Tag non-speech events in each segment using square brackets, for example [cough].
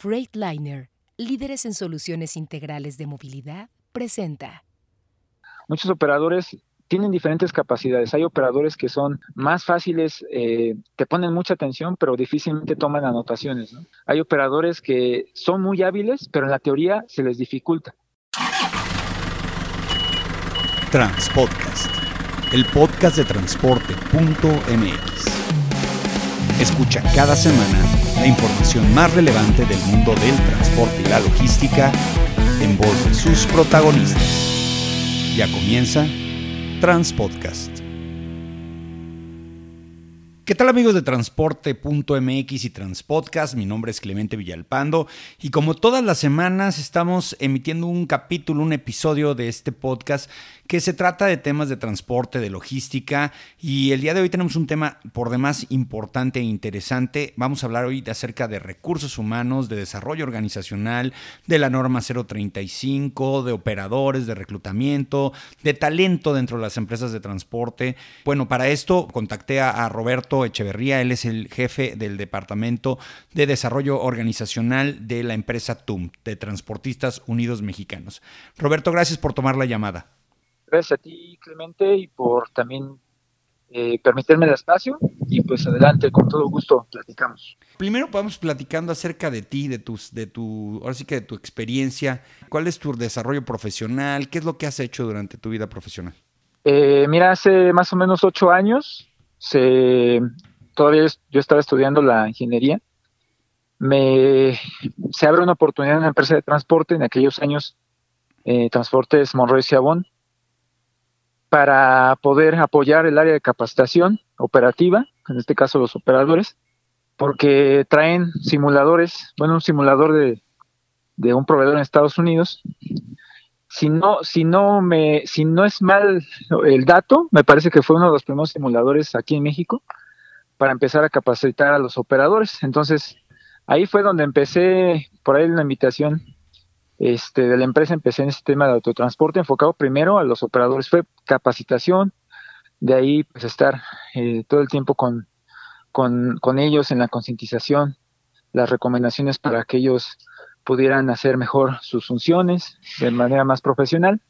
Freightliner, líderes en soluciones integrales de movilidad, presenta. Muchos operadores tienen diferentes capacidades. Hay operadores que son más fáciles, eh, te ponen mucha atención, pero difícilmente toman anotaciones. Hay operadores que son muy hábiles, pero en la teoría se les dificulta. Transpodcast, el podcast de transporte.mx. Escucha cada semana la información más relevante del mundo del transporte y la logística en voz sus protagonistas. Ya comienza Transpodcast. ¿Qué tal amigos de transporte.mx y Transpodcast? Mi nombre es Clemente Villalpando y como todas las semanas estamos emitiendo un capítulo, un episodio de este podcast que se trata de temas de transporte, de logística y el día de hoy tenemos un tema por demás importante e interesante. Vamos a hablar hoy de acerca de recursos humanos, de desarrollo organizacional, de la norma 035, de operadores, de reclutamiento, de talento dentro de las empresas de transporte. Bueno, para esto contacté a, Roberto Echeverría, él es el jefe del Departamento de Desarrollo Organizacional de la empresa TUM, de Transportistas Unidos Mexicanos. Roberto, gracias por tomar la llamada. Gracias a ti, Clemente, y por también eh, permitirme el espacio. Y pues adelante, con todo gusto, platicamos. Primero vamos platicando acerca de ti, de tus, de tu, ahora sí que de tu experiencia. ¿Cuál es tu desarrollo profesional? ¿Qué es lo que has hecho durante tu vida profesional? Eh, mira, hace más o menos ocho años, se, todavía yo estaba estudiando la ingeniería. Me, se abre una oportunidad en una empresa de transporte. En aquellos años, eh, Transportes Monroy Ciabón para poder apoyar el área de capacitación operativa, en este caso los operadores, porque traen simuladores, bueno, un simulador de, de un proveedor en Estados Unidos. Si no, si no me, si no es mal el dato, me parece que fue uno de los primeros simuladores aquí en México para empezar a capacitar a los operadores. Entonces, ahí fue donde empecé, por ahí una invitación este, de la empresa empecé en este tema de autotransporte enfocado primero a los operadores, fue capacitación, de ahí pues estar eh, todo el tiempo con, con, ellos en la concientización, las recomendaciones para que ellos pudieran hacer mejor sus funciones de manera más profesional.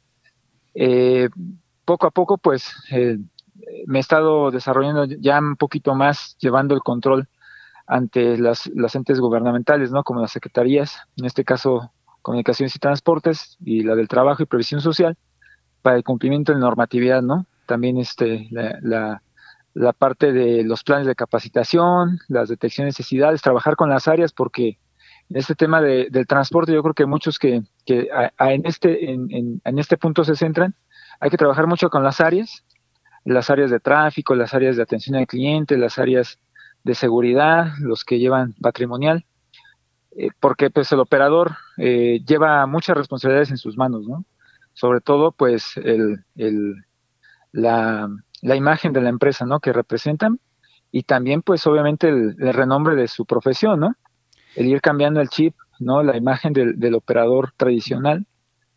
Eh, poco a poco pues eh, me he estado desarrollando ya un poquito más, llevando el control ante las, las entes gubernamentales, ¿no? Como las secretarías, en este caso Comunicaciones y Transportes y la del Trabajo y Previsión Social para el cumplimiento de normatividad, ¿no? También este, la, la, parte de los planes de capacitación, las detecciones de necesidades, trabajar con las áreas, porque en este tema de, del transporte yo creo que muchos que, que en, este, en, en, este punto se centran, hay que trabajar mucho con las áreas, las áreas de tráfico, las áreas de atención al cliente, las áreas de seguridad, los que llevan patrimonial, eh, porque pues el operador eh, lleva muchas responsabilidades en sus manos, ¿no? Sobre todo pues el, el, la, la, imagen de la empresa, ¿no? Que representan y también pues obviamente el, renombre de su profesión, ¿no? El ir cambiando el chip, ¿no? La imagen del, del operador tradicional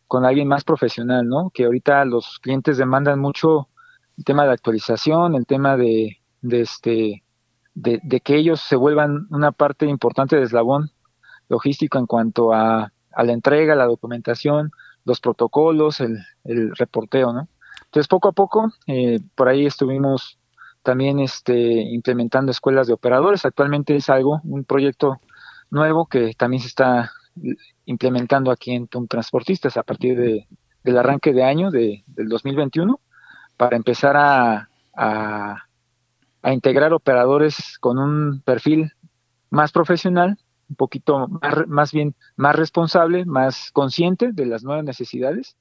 con alguien más profesional, ¿no? Que ahorita los clientes demandan mucho el tema de actualización, el tema de, este, de, que ellos se vuelvan una parte importante de eslabón logístico en cuanto a, a la entrega, la documentación, los protocolos, el, reporteo, ¿no? Entonces, poco a poco, eh, por ahí estuvimos también este, implementando escuelas de operadores. Actualmente es algo, un proyecto nuevo que también se está implementando aquí en TUM Transportistas a partir de, del arranque de año de, del 2021 para empezar a integrar operadores con un perfil más profesional un poquito más, más bien más responsable, más consciente de las nuevas necesidades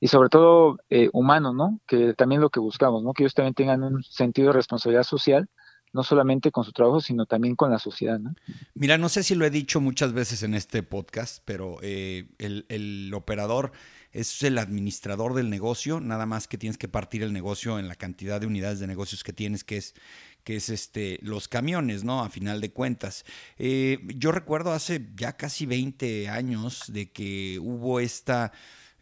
y sobre todo eh, humano, ¿no? Que también lo que buscamos, ¿no? Que ellos también tengan un sentido de responsabilidad social, no solamente con su trabajo, sino también con la sociedad, ¿no? Mira, no sé si lo he dicho muchas veces en este podcast, pero eh, el, el operador es el administrador del negocio, nada más que tienes que partir el negocio en la cantidad de unidades de negocios que tienes, que es que es este, los camiones, ¿no? A final de cuentas. Eh, yo recuerdo hace ya casi 20 años de que hubo esta...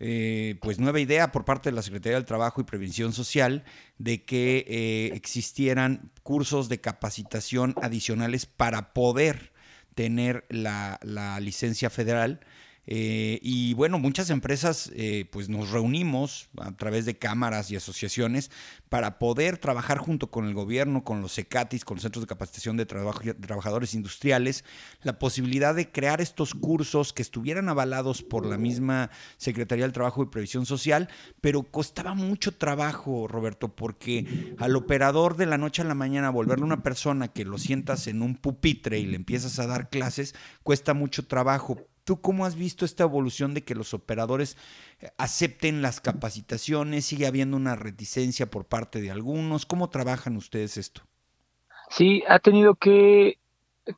Eh, pues nueva idea por parte de la Secretaría del Trabajo y Prevención Social de que eh, existieran cursos de capacitación adicionales para poder tener la, la licencia federal. Eh, y bueno, muchas empresas eh, pues nos reunimos a través de cámaras y asociaciones para poder trabajar junto con el gobierno, con los CECATIS, con los centros de capacitación de, trabajadores industriales, la posibilidad de crear estos cursos que estuvieran avalados por la misma Secretaría del Trabajo y Previsión Social, pero costaba mucho trabajo, Roberto, porque al operador de la noche a la mañana volverle una persona que lo sientas en un pupitre y le empiezas a dar clases, cuesta mucho trabajo ¿Tú cómo has visto esta evolución de que los operadores eh, acepten las capacitaciones? ¿Sigue habiendo una reticencia por parte de algunos? ¿Cómo trabajan ustedes esto? Sí, ha tenido que,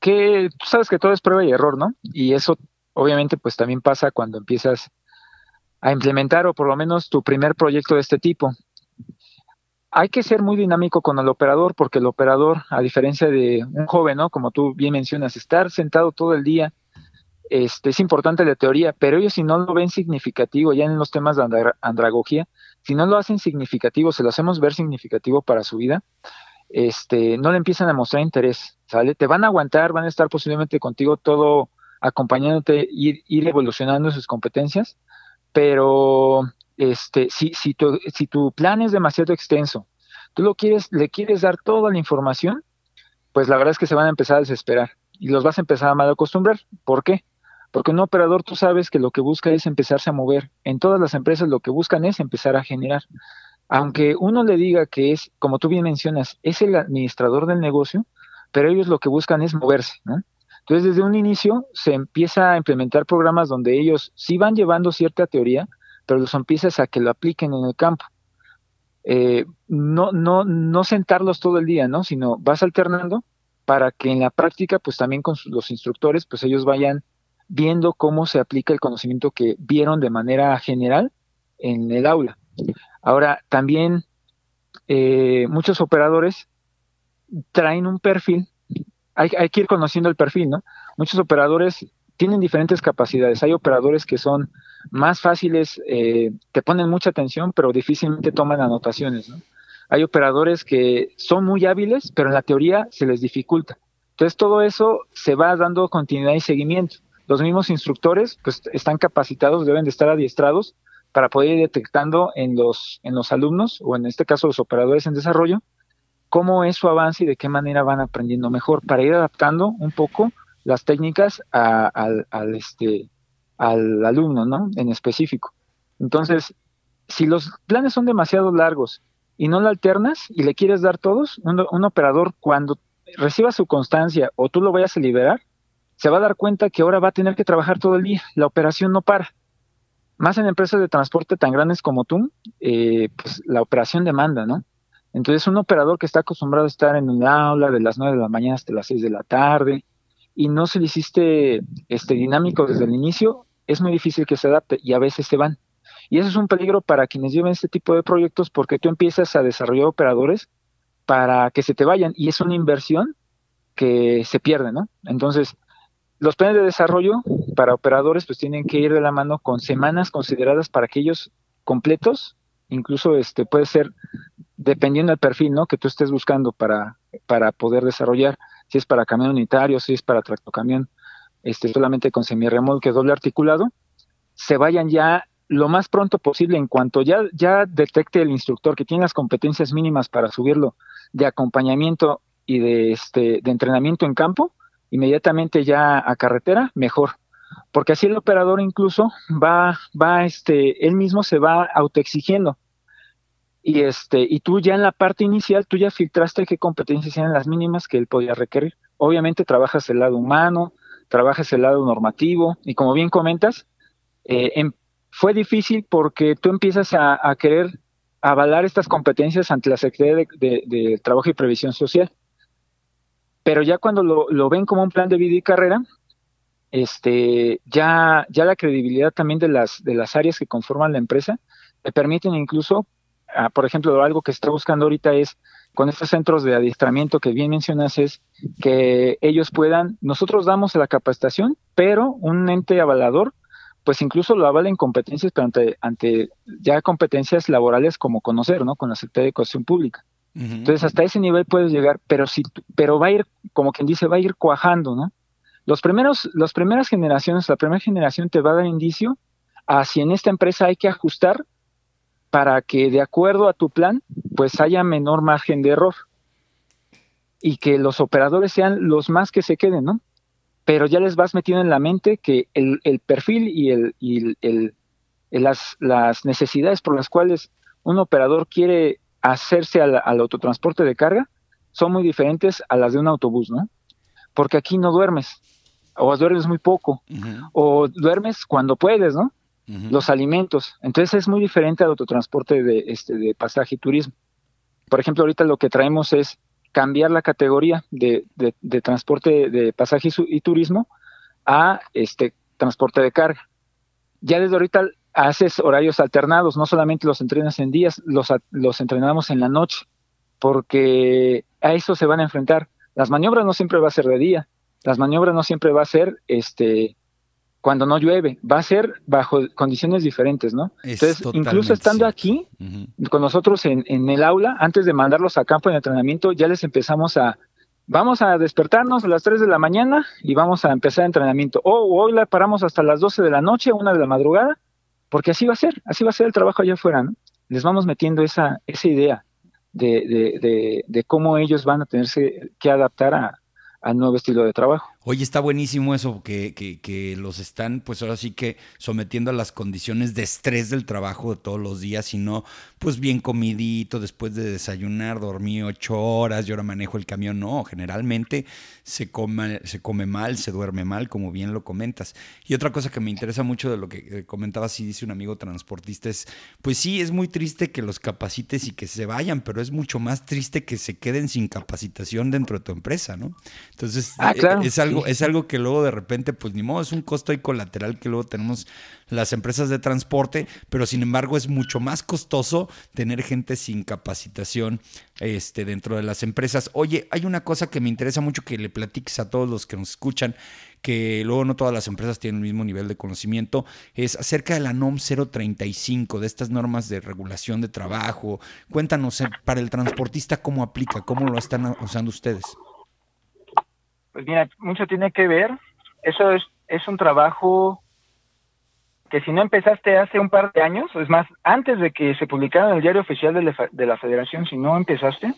que, tú sabes que todo es prueba y error, ¿no? Y eso obviamente pues también pasa cuando empiezas a implementar o por lo menos tu primer proyecto de este tipo. Hay que ser muy dinámico con el operador porque el operador, a diferencia de un joven, ¿no? Como tú bien mencionas, estar sentado todo el día este, es importante la teoría, pero ellos si no lo ven significativo, ya en los temas de andragogía, si no lo hacen significativo, se lo hacemos ver significativo para su vida, este, no le empiezan a mostrar interés, ¿sale? Te van a aguantar, van a estar posiblemente contigo todo acompañándote, ir, ir evolucionando sus competencias, pero este, si, si, tu, si tu plan es demasiado extenso, tú lo quieres, le quieres dar toda la información, pues la verdad es que se van a empezar a desesperar y los vas a empezar a mal acostumbrar. ¿Por qué? Porque un operador tú sabes que lo que busca es empezarse a mover. En todas las empresas lo que buscan es empezar a generar. Aunque uno le diga que es, como tú bien mencionas, es el administrador del negocio, pero ellos lo que buscan es moverse, ¿no? Entonces, desde un inicio se empieza a implementar programas donde ellos sí van llevando cierta teoría, pero los empiezas a que lo apliquen en el campo. Eh, no, no, no sentarlos todo el día, ¿no? Sino vas alternando para que en la práctica, pues también con los instructores, pues ellos vayan viendo cómo se aplica el conocimiento que vieron de manera general en el aula. Ahora, también eh, muchos operadores traen un perfil, hay, que ir conociendo el perfil, ¿no? Muchos operadores tienen diferentes capacidades. Hay operadores que son más fáciles, eh, te ponen mucha atención, pero difícilmente toman anotaciones, ¿no? Hay operadores que son muy hábiles, pero en la teoría se les dificulta. Entonces todo eso se va dando continuidad y seguimiento los mismos instructores pues están capacitados, deben de estar adiestrados para poder ir detectando en los, en los alumnos, o en este caso los operadores en desarrollo, cómo es su avance y de qué manera van aprendiendo mejor, para ir adaptando un poco las técnicas al, este, al alumno, ¿no? En específico. Entonces, si los planes son demasiado largos y no lo alternas y le quieres dar todos, un operador cuando reciba su constancia o tú lo vayas a liberar, se va a dar cuenta que ahora va a tener que trabajar todo el día, la operación no para. Más en empresas de transporte tan grandes como tú, eh, pues la operación demanda, ¿no? Entonces un operador que está acostumbrado a estar en un aula de las 9 de la mañana hasta las 6 de la tarde y no se le hiciste este, dinámico desde el inicio, es muy difícil que se adapte y a veces se van. Y eso es un peligro para quienes lleven este tipo de proyectos porque tú empiezas a desarrollar operadores para que se te vayan y es una inversión que se pierde, ¿no? Entonces, los planes de desarrollo para operadores pues tienen que ir de la mano con semanas consideradas para aquellos completos, incluso este puede ser dependiendo del perfil, ¿no? que tú estés buscando para para poder desarrollar, si es para camión unitario, si es para tractocamión, este solamente con semirremolque doble articulado, se vayan ya lo más pronto posible en cuanto ya ya detecte el instructor que tiene las competencias mínimas para subirlo de acompañamiento y de este de entrenamiento en campo, inmediatamente ya a carretera, mejor. Porque así el operador incluso va, va, este, él mismo se va autoexigiendo. Y este, y tú ya en la parte inicial, tú ya filtraste qué competencias eran las mínimas que él podía requerir. Obviamente trabajas el lado humano, trabajas el lado normativo, y como bien comentas, eh, em, fue difícil porque tú empiezas a, querer avalar estas competencias ante la Secretaría de Trabajo y Previsión Social pero ya cuando lo, ven como un plan de vida y carrera, este, ya, ya la credibilidad también de las, de las áreas que conforman la empresa te permiten incluso, ah, por ejemplo, algo que está buscando ahorita es con estos centros de adiestramiento que bien mencionas es que ellos puedan, nosotros damos la capacitación, pero un ente avalador, pues incluso lo avala en competencias, pero ante, ante ya competencias laborales como conocer, ¿no? Con la Secretaría de Educación Pública. Entonces hasta ese nivel puedes llegar, pero si, pero va a ir, como quien dice, va a ir cuajando, ¿no? Los primeros, las primeras generaciones, la primera generación te va a dar indicio a si en esta empresa hay que ajustar para que de acuerdo a tu plan, pues haya menor margen de error y que los operadores sean los más que se queden, ¿no? Pero ya les vas metiendo en la mente que el, perfil y, el, y el, las, las, necesidades por las cuales un operador quiere hacerse al, autotransporte de carga son muy diferentes a las de un autobús, ¿no? Porque aquí no duermes, o duermes muy poco, o duermes cuando puedes, ¿no? Los alimentos. Entonces es muy diferente al autotransporte de, este, de pasaje y turismo. Por ejemplo, ahorita lo que traemos es cambiar la categoría de, de, transporte de pasaje y, turismo a este transporte de carga. Ya desde ahorita haces horarios alternados, no solamente los entrenas en días, los, los entrenamos en la noche, porque a eso se van a enfrentar. Las maniobras no siempre va a ser de día, las maniobras no siempre va a ser este cuando no llueve, va a ser bajo condiciones diferentes, ¿no? Entonces, incluso estando aquí con nosotros en, en, el aula, antes de mandarlos a campo de entrenamiento, ya les empezamos a, vamos a despertarnos a las 3 de la mañana y vamos a empezar el entrenamiento. O hoy la paramos hasta las 12 de la noche, una de la madrugada, porque así va a ser, así va a ser el trabajo allá afuera, ¿no? Les vamos metiendo esa, esa idea de, cómo ellos van a tenerse que adaptar a, al nuevo estilo de trabajo. Oye, está buenísimo eso, que, que, que, los están, pues ahora sí que sometiendo a las condiciones de estrés del trabajo de todos los días, y no, pues bien comidito, después de desayunar, dormí ocho horas y ahora manejo el camión. No, generalmente se come, se come mal, se duerme mal, como bien lo comentas. Y otra cosa que me interesa mucho de lo que eh, comentaba, si dice un amigo transportista, es, pues sí, es muy triste que los capacites y que se vayan, pero es mucho más triste que se queden sin capacitación dentro de tu empresa, ¿no? Entonces, ah, e, es algo es algo que luego de repente, pues ni modo, es un costo y colateral que luego tenemos las empresas de transporte, pero sin embargo es mucho más costoso tener gente sin capacitación este, dentro de las empresas. Oye, hay una cosa que me interesa mucho que le platiques a todos los que nos escuchan, que luego no todas las empresas tienen el mismo nivel de conocimiento, es acerca de la NOM 035, de estas normas de regulación de trabajo. Cuéntanos, eh, para el transportista, ¿cómo aplica? ¿Cómo lo están usando ustedes? Pues mira, mucho tiene que ver. Eso es, es un trabajo que si no empezaste hace un par de años, es más, antes de que se publicara en el diario oficial de la, de la federación, si no empezaste,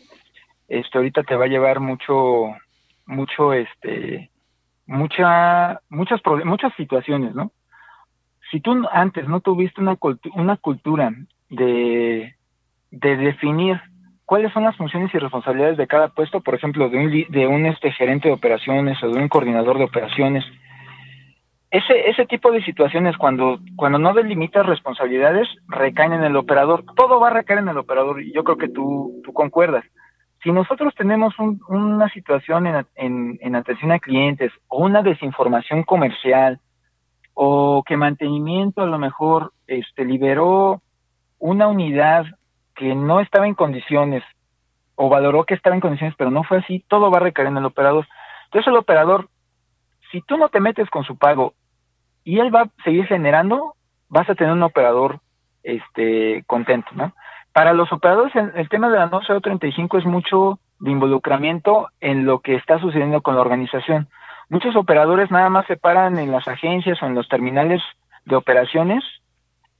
esto ahorita te va a llevar mucho, mucho, este, mucha, muchas, muchas situaciones, ¿no? Si tú antes no tuviste una, una cultura de, de definir cuáles son las funciones y responsabilidades de cada puesto, por ejemplo, de un, de un este, gerente de operaciones o de un coordinador de operaciones. Ese, ese tipo de situaciones, cuando, cuando no delimitas responsabilidades, recaen en el operador. Todo va a recaer en el operador y yo creo que tú, tú concuerdas. Si nosotros tenemos una situación en, en, en atención a clientes o una desinformación comercial o que mantenimiento a lo mejor este, liberó una unidad que no estaba en condiciones o valoró que estaba en condiciones, pero no fue así, todo va a recaer en el operador. Entonces el operador, si tú no te metes con su pago y él va a seguir generando, vas a tener un operador este contento, ¿no? Para los operadores el, tema de la no 035 es mucho de involucramiento en lo que está sucediendo con la organización. Muchos operadores nada más se paran en las agencias o en los terminales de operaciones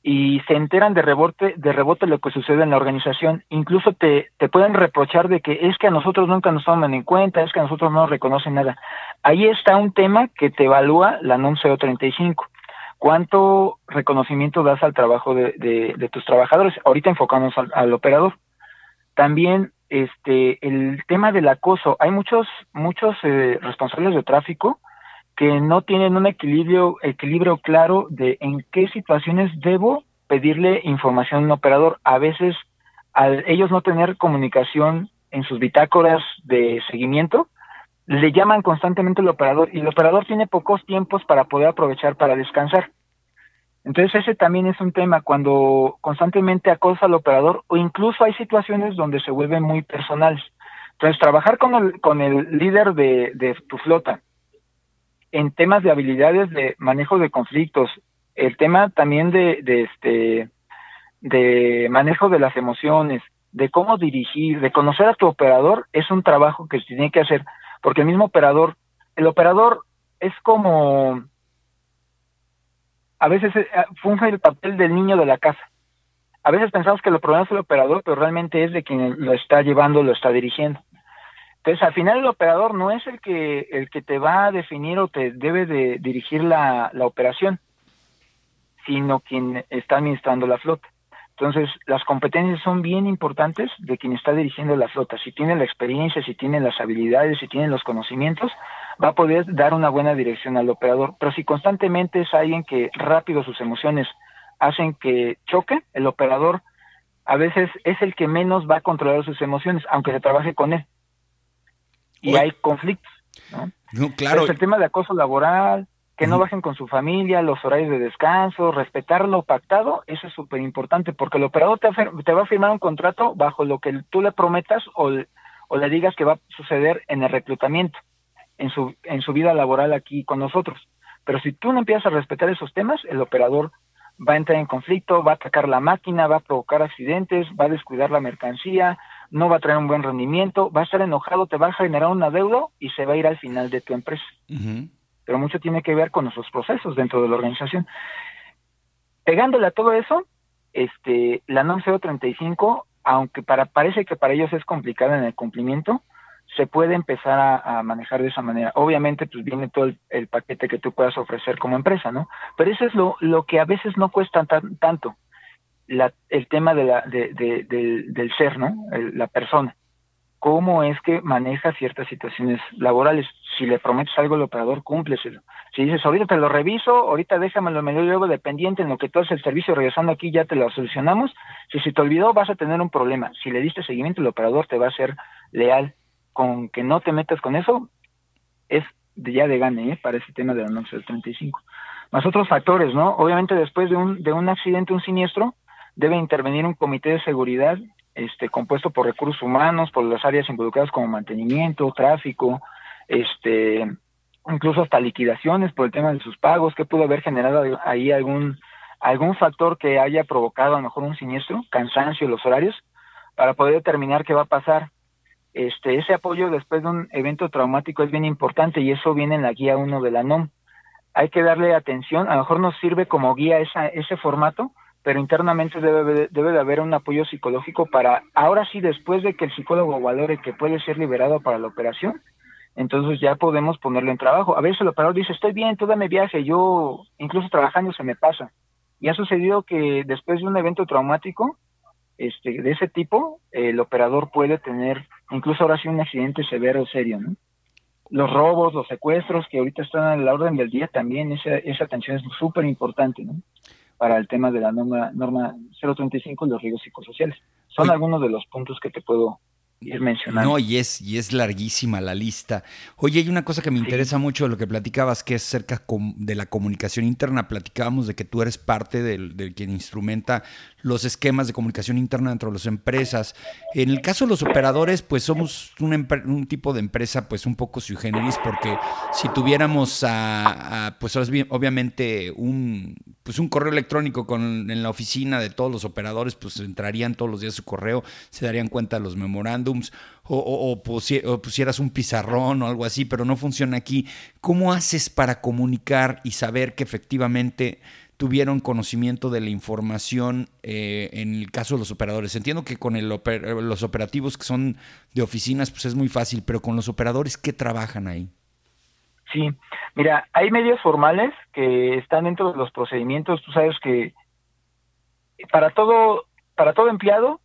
y se enteran de rebote, de rebote lo que sucede en la organización. Incluso te, te pueden reprochar de que es que a nosotros nunca nos toman en cuenta, es que a nosotros no nos reconocen nada. Ahí está un tema que te evalúa la NUM 035. ¿Cuánto reconocimiento das al trabajo de, de, tus trabajadores? Ahorita enfocamos al, operador. También este el tema del acoso. Hay muchos muchos eh, responsables de tráfico que no tienen un equilibrio, equilibrio claro de en qué situaciones debo pedirle información a un operador. A veces, al ellos no tener comunicación en sus bitácoras de seguimiento, le llaman constantemente al operador y el operador tiene pocos tiempos para poder aprovechar para descansar. Entonces ese también es un tema cuando constantemente acosa al operador o incluso hay situaciones donde se vuelven muy personales. Entonces trabajar con el, con el líder de, de tu flota en temas de habilidades de manejo de conflictos, el tema también de, de este de manejo de las emociones, de cómo dirigir, de conocer a tu operador, es un trabajo que se tiene que hacer, porque el mismo operador, el operador es como, a veces eh, funge el papel del niño de la casa. A veces pensamos que el problema es el operador, pero realmente es de quien lo está llevando, lo está dirigiendo. Entonces, al final el operador no es el que, el que te va a definir o te debe de dirigir la, la operación, sino quien está administrando la flota. Entonces, las competencias son bien importantes de quien está dirigiendo la flota. Si tiene la experiencia, si tiene las habilidades, si tiene los conocimientos, va a poder dar una buena dirección al operador. Pero si constantemente es alguien que rápido sus emociones hacen que choque, el operador a veces es el que menos va a controlar sus emociones, aunque se trabaje con él. Y hay conflictos. ¿no? claro. el tema de acoso laboral, que no bajen con su familia, los horarios de descanso, respetar lo pactado, eso es súper importante, porque el operador te, te, va a firmar un contrato bajo lo que tú le prometas o, o, le digas que va a suceder en el reclutamiento, en su, en su vida laboral aquí con nosotros. Pero si tú no empiezas a respetar esos temas, el operador va a entrar en conflicto, va a atacar la máquina, va a provocar accidentes, va a descuidar la mercancía, no va a traer un buen rendimiento, va a estar enojado, te va a generar un adeudo y se va a ir al final de tu empresa pero mucho tiene que ver con nuestros procesos dentro de la organización. Pegándole a todo eso, este, la NOM 035, aunque para, parece que para ellos es complicada en el cumplimiento, se puede empezar a, manejar de esa manera. Obviamente, pues viene todo el, paquete que tú puedas ofrecer como empresa, ¿no? Pero eso es lo, lo que a veces no cuesta tanto, la, el tema de la, de, del, ser, ¿no? la persona cómo es que maneja ciertas situaciones laborales. Si le prometes algo al operador, cúmpleselo. Si dices, ahorita te lo reviso, ahorita déjamelo medio luego dependiente en lo que tú haces el servicio, regresando aquí ya te lo solucionamos. Si se te olvidó, vas a tener un problema. Si le diste seguimiento, el operador te va a ser leal. Con que no te metas con eso, es ya de gane, ¿eh? Para ese tema de la del 35. Más otros factores, ¿no? Obviamente después de un, de un accidente, un siniestro, debe intervenir un comité de seguridad este, compuesto por recursos humanos, por las áreas involucradas como mantenimiento, tráfico, este, incluso hasta liquidaciones por el tema de sus pagos, que pudo haber generado ahí algún, algún factor que haya provocado a lo mejor un siniestro, cansancio, los horarios, para poder determinar qué va a pasar. Este, ese apoyo después de un evento traumático es bien importante y eso viene en la guía 1 de la NOM. Hay que darle atención, a lo mejor nos sirve como guía esa, ese formato, pero internamente debe, debe de haber un apoyo psicológico para, ahora sí, después de que el psicólogo valore que puede ser liberado para la operación, entonces ya podemos ponerlo en trabajo. A veces el operador dice, estoy bien, tú dame viaje, yo incluso trabajando se me pasa. Y ha sucedido que después de un evento traumático este, de ese tipo, el operador puede tener, incluso ahora sí, un accidente severo o serio, ¿no? Los robos, los secuestros que ahorita están a la orden del día también, esa, esa atención es súper importante, ¿no? Para el tema de la norma, norma 035 los riesgos psicosociales. Son algunos de los puntos que te puedo ir mencionando. No, y es, y es larguísima la lista. Oye, hay una cosa que me interesa mucho de lo que platicabas, que es cerca de la comunicación interna. Platicábamos de que tú eres parte del, de quien instrumenta los esquemas de comunicación interna dentro de las empresas. En el caso de los operadores, pues somos un, tipo de empresa pues un poco sui generis porque si tuviéramos a, pues obviamente un pues un correo electrónico con en la oficina de todos los operadores, pues entrarían todos los días su correo, se darían cuenta de los memorándums o, o, pusieras un pizarrón o algo así, pero no funciona aquí. ¿Cómo haces para comunicar y saber que efectivamente tuvieron conocimiento de la información eh, en el caso de los operadores. Entiendo que con el los operativos que son de oficinas, pues es muy fácil, pero con los operadores, ¿qué trabajan ahí? Sí, mira, hay medios formales que están dentro de los procedimientos. Tú sabes que para todo, para todo empleado,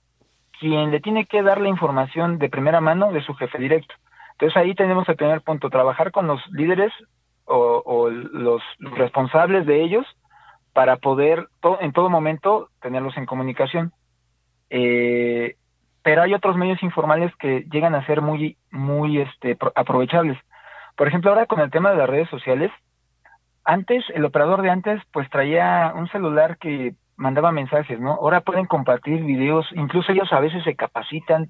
quien le tiene que dar la información de primera mano de su jefe directo. Entonces ahí tenemos el primer punto, trabajar con los líderes o, o los responsables de ellos para poder en todo momento tenerlos en comunicación. Eh, pero hay otros medios informales que llegan a ser muy, muy este, aprovechables. Por ejemplo, ahora con el tema de las redes sociales, antes, el operador de antes, pues traía un celular que mandaba mensajes, ¿no? Ahora pueden compartir videos, incluso ellos a veces se capacitan,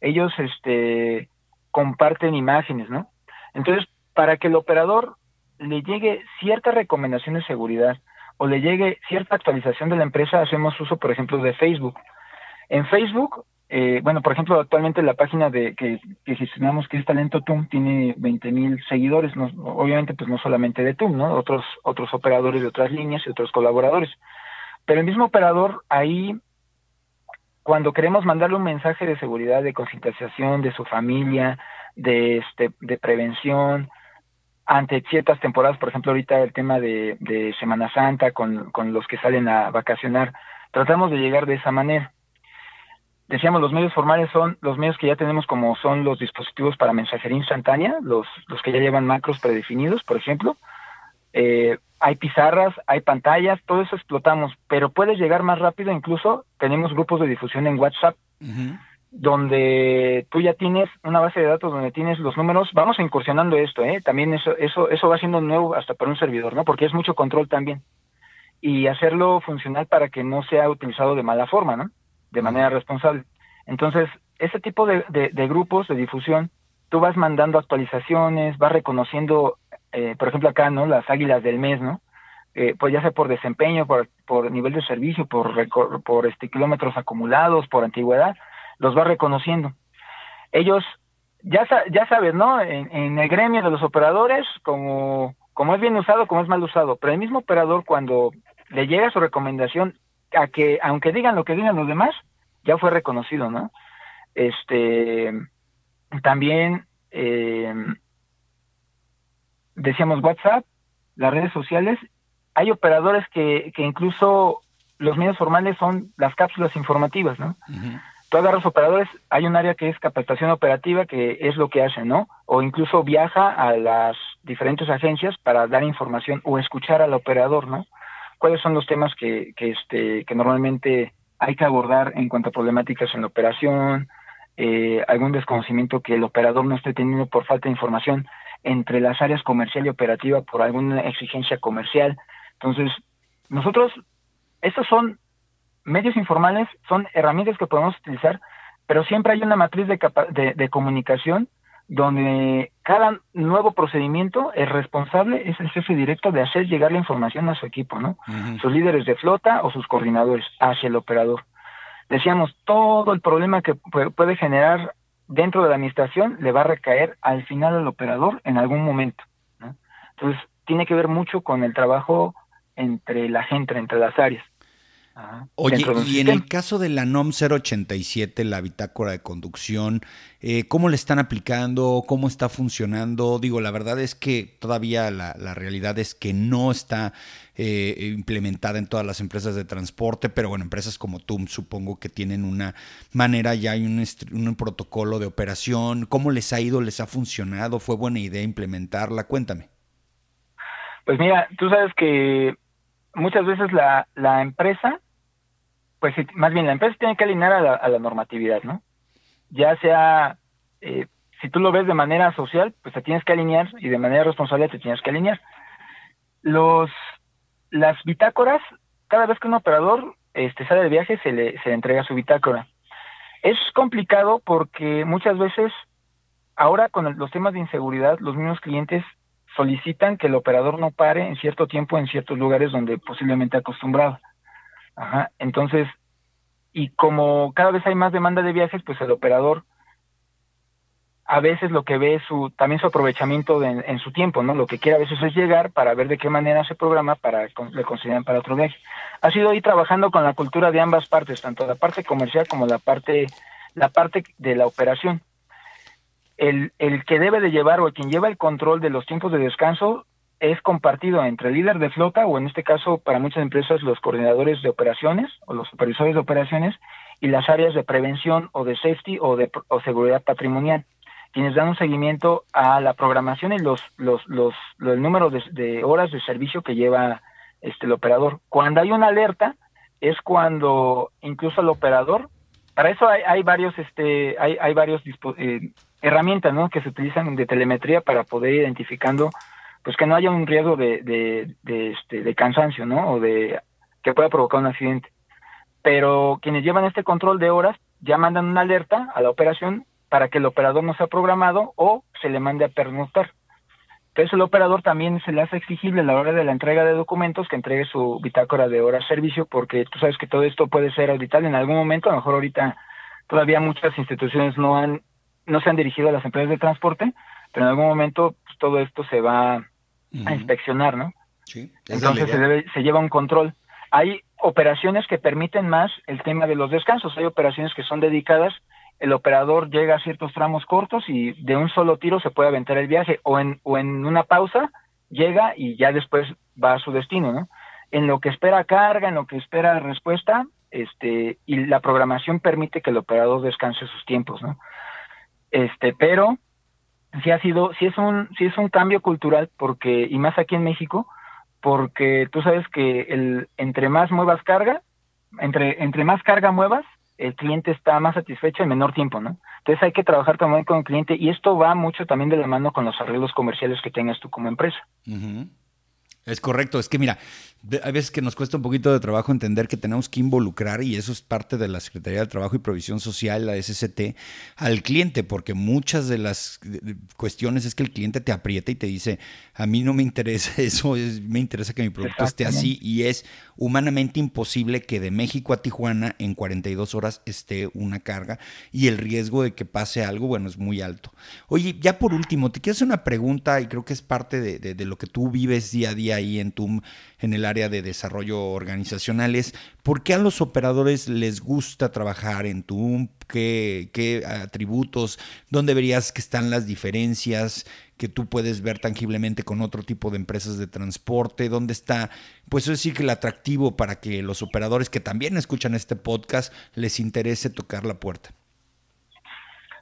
ellos este, comparten imágenes, ¿no? Entonces, para que el operador le llegue cierta recomendación de seguridad, o le llegue cierta actualización de la empresa, hacemos uso, por ejemplo, de Facebook. En Facebook, eh, bueno, por ejemplo, actualmente la página de que, que gestionamos, que es Talento TUM, tiene 20 mil seguidores, no, obviamente pues no solamente de TUM, ¿no? Otros, otros operadores de otras líneas y otros colaboradores. Pero el mismo operador ahí, cuando queremos mandarle un mensaje de seguridad, de concientización de su familia, de, este, de prevención, ante ciertas temporadas, por ejemplo, ahorita el tema de, de Semana Santa con, con los que salen a vacacionar, tratamos de llegar de esa manera decíamos, los medios formales son los medios que ya tenemos como son los dispositivos para mensajería instantánea, los, los que ya llevan macros predefinidos, por ejemplo. Eh, hay pizarras, hay pantallas, todo eso explotamos, pero puedes llegar más rápido, incluso tenemos grupos de difusión en WhatsApp, donde tú ya tienes una base de datos donde tienes los números, vamos incursionando esto, ¿eh? también eso, eso, eso va siendo nuevo hasta para un servidor, ¿no? Porque es mucho control también. Y hacerlo funcional para que no sea utilizado de mala forma, ¿no? De manera responsable. Entonces, ese tipo de, de, grupos de difusión, tú vas mandando actualizaciones, vas reconociendo, eh, por ejemplo acá, ¿no? Las águilas del mes, ¿no? Eh, pues ya sea por desempeño, por, por nivel de servicio, por, por este, kilómetros acumulados, por antigüedad, los vas reconociendo. Ellos, ya, ya sabes, ¿no? En, en, el gremio de los operadores, como, como es bien usado, como es mal usado, pero el mismo operador cuando le llega su recomendación a que, aunque digan lo que digan los demás, ya fue reconocido, ¿no? Este, también eh, decíamos WhatsApp, las redes sociales, hay operadores que, que incluso los medios formales son las cápsulas informativas, ¿no? Tú agarras operadores, hay un área que es capacitación operativa, que es lo que hacen, ¿no? O incluso viaja a las diferentes agencias para dar información o escuchar al operador, ¿no? Cuáles son los temas que, que, este, que normalmente hay que abordar en cuanto a problemáticas en la operación, eh, algún desconocimiento que el operador no esté teniendo por falta de información entre las áreas comercial y operativa por alguna exigencia comercial. Entonces, nosotros, estos son medios informales, son herramientas que podemos utilizar, pero siempre hay una matriz de, de, de comunicación donde cada nuevo procedimiento, el responsable es el jefe directo de hacer llegar la información a su equipo, ¿no? Sus líderes de flota o sus coordinadores hacia el operador. Decíamos, todo el problema que puede generar dentro de la administración le va a recaer al final al operador en algún momento. ¿no? Entonces, tiene que ver mucho con el trabajo entre la gente, entre las áreas. Oye, y en el caso de la NOM 087, la bitácora de conducción, eh, ¿cómo le están aplicando? ¿Cómo está funcionando? Digo, la verdad es que todavía la, realidad es que no está eh, implementada en todas las empresas de transporte, pero bueno, empresas como TUM supongo que tienen una manera, ya hay un, un protocolo de operación. ¿Cómo les ha ido? ¿Les ha funcionado? ¿Fue buena idea implementarla? Cuéntame. Pues mira, tú sabes que muchas veces la, la empresa pues más bien la empresa tiene que alinear a la, normatividad, ¿no? Ya sea, eh, si tú lo ves de manera social, pues te tienes que alinear y de manera responsable te tienes que alinear. Los, las bitácoras, cada vez que un operador este, sale de viaje, se le, se le entrega su bitácora. Es complicado porque muchas veces, ahora con los temas de inseguridad, los mismos clientes solicitan que el operador no pare en cierto tiempo en ciertos lugares donde posiblemente acostumbrado. Ajá. Entonces, y como cada vez hay más demanda de viajes, pues el operador a veces lo que ve es su, también su aprovechamiento en su tiempo, ¿no? Lo que quiere a veces es llegar para ver de qué manera se programa para le consideran para otro viaje. Ha sido ahí trabajando con la cultura de ambas partes, tanto la parte comercial como la parte, la parte de la operación. El, el que debe de llevar o el quien lleva el control de los tiempos de descanso es compartido entre el líder de flota o en este caso para muchas empresas los coordinadores de operaciones o los supervisores de operaciones y las áreas de prevención o de safety o de seguridad patrimonial quienes dan un seguimiento a la programación y los los los, el número de, horas de servicio que lleva este el operador cuando hay una alerta es cuando incluso el operador para eso hay, hay varios este hay hay varios eh, herramientas ¿no? que se utilizan de telemetría para poder ir identificando pues que no haya un riesgo de, de, este, de cansancio, ¿no? O de que pueda provocar un accidente. Pero quienes llevan este control de horas ya mandan una alerta a la operación para que el operador no sea programado o se le mande a pernoctar. Entonces el operador también se le hace exigible a la hora de la entrega de documentos que entregue su bitácora de horas servicio porque tú sabes que todo esto puede ser auditable en algún momento, a lo mejor ahorita todavía muchas instituciones no han no se han dirigido a las empresas de transporte, pero en algún momento pues, todo esto se va a inspeccionar, ¿no? Sí, Entonces se, debe, se lleva un control. Hay operaciones que permiten más el tema de los descansos, hay operaciones que son dedicadas, el operador llega a ciertos tramos cortos y de un solo tiro se puede aventar el viaje, o en, o en una pausa llega y ya después va a su destino, ¿no? En lo que espera carga, en lo que espera respuesta, este, y la programación permite que el operador descanse sus tiempos, ¿no? Este, pero sí ha sido, sí es un, sí es un cambio cultural porque, y más aquí en México, porque tú sabes que el, entre más muevas carga, entre, entre más carga muevas, el cliente está más satisfecho en menor tiempo, ¿no? Entonces hay que trabajar también con el cliente y esto va mucho también de la mano con los arreglos comerciales que tengas tú como empresa. Es correcto, es que mira, hay veces que nos cuesta un poquito de trabajo entender que tenemos que involucrar, y eso es parte de la Secretaría del Trabajo y Provisión Social, la SCT, al cliente, porque muchas de las cuestiones es que el cliente te aprieta y te dice, a mí no me interesa [laughs] eso, me interesa que mi producto esté así, y es humanamente imposible que de México a Tijuana en 42 horas esté una carga, y el riesgo de que pase algo, bueno, es muy alto. Oye, ya por último, te quiero hacer una pregunta, y creo que es parte de, lo que tú vives día a día ahí en TUM, en el área de desarrollo organizacional, es por qué a los operadores les gusta trabajar en TUM, qué atributos, dónde verías que están las diferencias que tú puedes ver tangiblemente con otro tipo de empresas de transporte, dónde está, pues es decir, que el atractivo para que los operadores que también escuchan este podcast les interese tocar la puerta.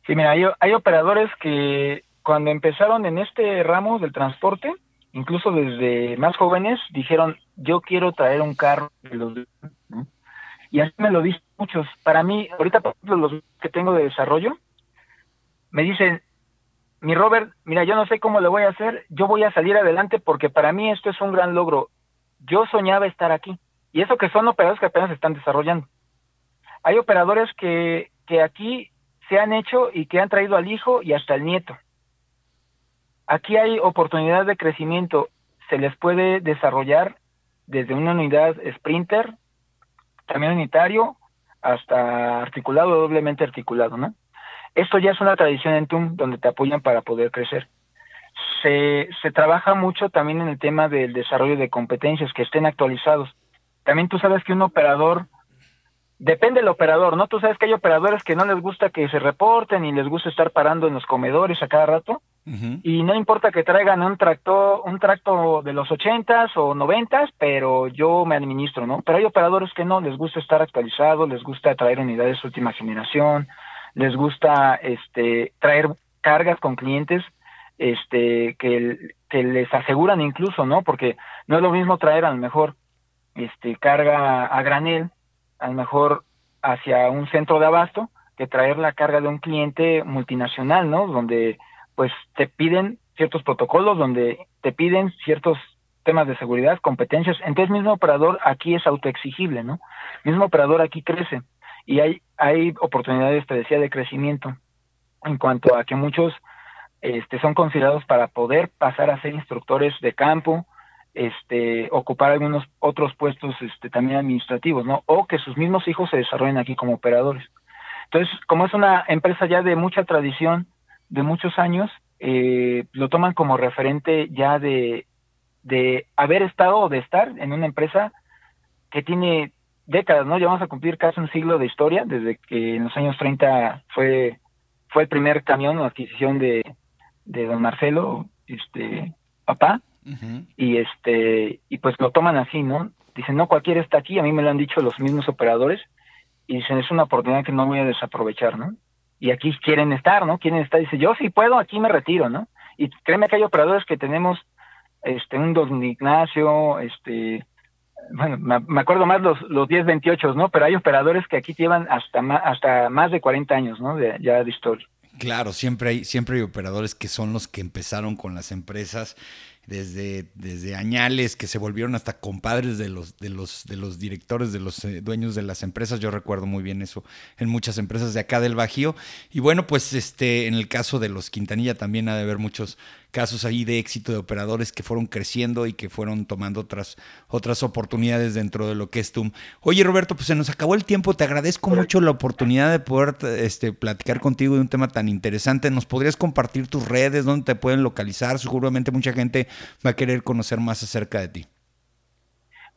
Sí, mira, hay, hay operadores que cuando empezaron en este ramo del transporte, incluso desde más jóvenes, dijeron, yo quiero traer un carro. Y así me lo dicen muchos. Para mí, ahorita, por ejemplo, los que tengo de desarrollo, me dicen, mi Robert, mira, yo no sé cómo lo voy a hacer, yo voy a salir adelante porque para mí esto es un gran logro. Yo soñaba estar aquí. Y eso que son operadores que apenas están desarrollando. Hay operadores que, que aquí se han hecho y que han traído al hijo y hasta al nieto. Aquí hay oportunidad de crecimiento. Se les puede desarrollar desde una unidad sprinter, también unitario, hasta articulado, doblemente articulado, ¿no? Esto ya es una tradición en TUM donde te apoyan para poder crecer. Se, se trabaja mucho también en el tema del desarrollo de competencias que estén actualizados. También tú sabes que un operador depende del operador, ¿no? Tú sabes que hay operadores que no les gusta que se reporten y les gusta estar parando en los comedores a cada rato. Y no importa que traigan un tracto, un tracto de los ochentas o noventas, pero yo me administro, ¿no? Pero hay operadores que no, les gusta estar actualizados, les gusta traer unidades de última generación, les gusta este traer cargas con clientes este que, les aseguran incluso, ¿no? Porque no es lo mismo traer a lo mejor este carga a granel a lo mejor hacia un centro de abasto que traer la carga de un cliente multinacional, ¿no? Donde pues te piden ciertos protocolos, donde te piden ciertos temas de seguridad, competencias. Entonces, mismo operador aquí es autoexigible, ¿no? Mismo operador aquí crece y hay hay oportunidades, te decía, de crecimiento en cuanto a que muchos este, son considerados para poder pasar a ser instructores de campo, este, ocupar algunos otros puestos este, también administrativos, ¿no? O que sus mismos hijos se desarrollen aquí como operadores. Entonces, como es una empresa ya de mucha tradición, de muchos años, eh, lo toman como referente ya de, de haber estado o de estar en una empresa que tiene décadas, ¿no? Ya vamos a cumplir casi un siglo de historia, desde que en los años 30 fue, fue el primer camión o adquisición de, de don Marcelo, este, papá, y este y pues lo toman así no dicen no cualquiera está aquí a mí me lo han dicho los mismos operadores y dicen es una oportunidad que no voy a desaprovechar no y aquí quieren estar no quieren estar dice yo sí puedo aquí me retiro no y créeme que hay operadores que tenemos este un don Ignacio este bueno, me acuerdo más los, los 10, 28, ¿no? Pero hay operadores que aquí llevan hasta más, hasta más de 40 años, ¿no? Ya de historia. Claro, siempre hay, siempre hay operadores que son los que empezaron con las empresas desde, desde añales que se volvieron hasta compadres de los, de los, de los directores, de los eh, dueños de las empresas. Yo recuerdo muy bien eso en muchas empresas de acá del Bajío. Y bueno, pues este, en el caso de los Quintanilla también ha de haber muchos casos ahí de éxito de operadores que fueron creciendo y que fueron tomando otras, otras oportunidades dentro de lo que es TUM. Oye, Roberto, pues se nos acabó el tiempo. Te agradezco mucho la oportunidad de poder este, platicar contigo de un tema tan interesante. ¿Nos podrías compartir tus redes, dónde te pueden localizar? Seguramente mucha gente va a querer conocer más acerca de ti.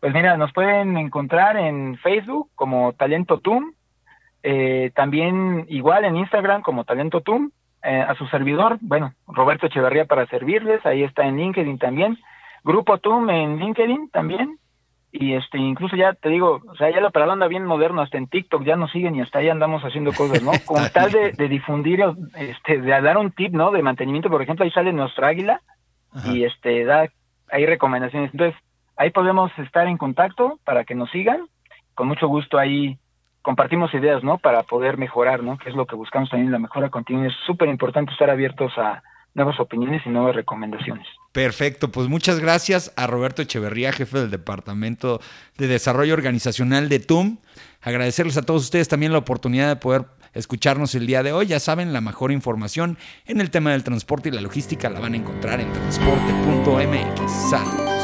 Pues mira, nos pueden encontrar en Facebook como Talento TUM, eh, también igual en Instagram como Talento TUM, eh, a su servidor, bueno, Roberto Echeverría para servirles, ahí está en LinkedIn también, Grupo TUM en LinkedIn también, y este incluso ya te digo, o sea, ya la operador anda bien moderno, hasta en TikTok ya nos siguen y hasta ahí andamos haciendo cosas, ¿no? [laughs] Con tal de, difundir, este, de dar un tip, ¿no? De mantenimiento, por ejemplo, ahí sale nuestra águila y este da hay recomendaciones. Entonces, ahí podemos estar en contacto para que nos sigan. Con mucho gusto ahí compartimos ideas, ¿no? Para poder mejorar, ¿no? Que es lo que buscamos también, la mejora continua. Es súper importante estar abiertos a nuevas opiniones y nuevas recomendaciones. Perfecto, pues muchas gracias a Roberto Echeverría, jefe del Departamento de Desarrollo Organizacional de TUM. Agradecerles a todos ustedes también la oportunidad de poder escucharnos el día de hoy. Ya saben, la mejor información en el tema del transporte y la logística la van a encontrar en transporte.mx.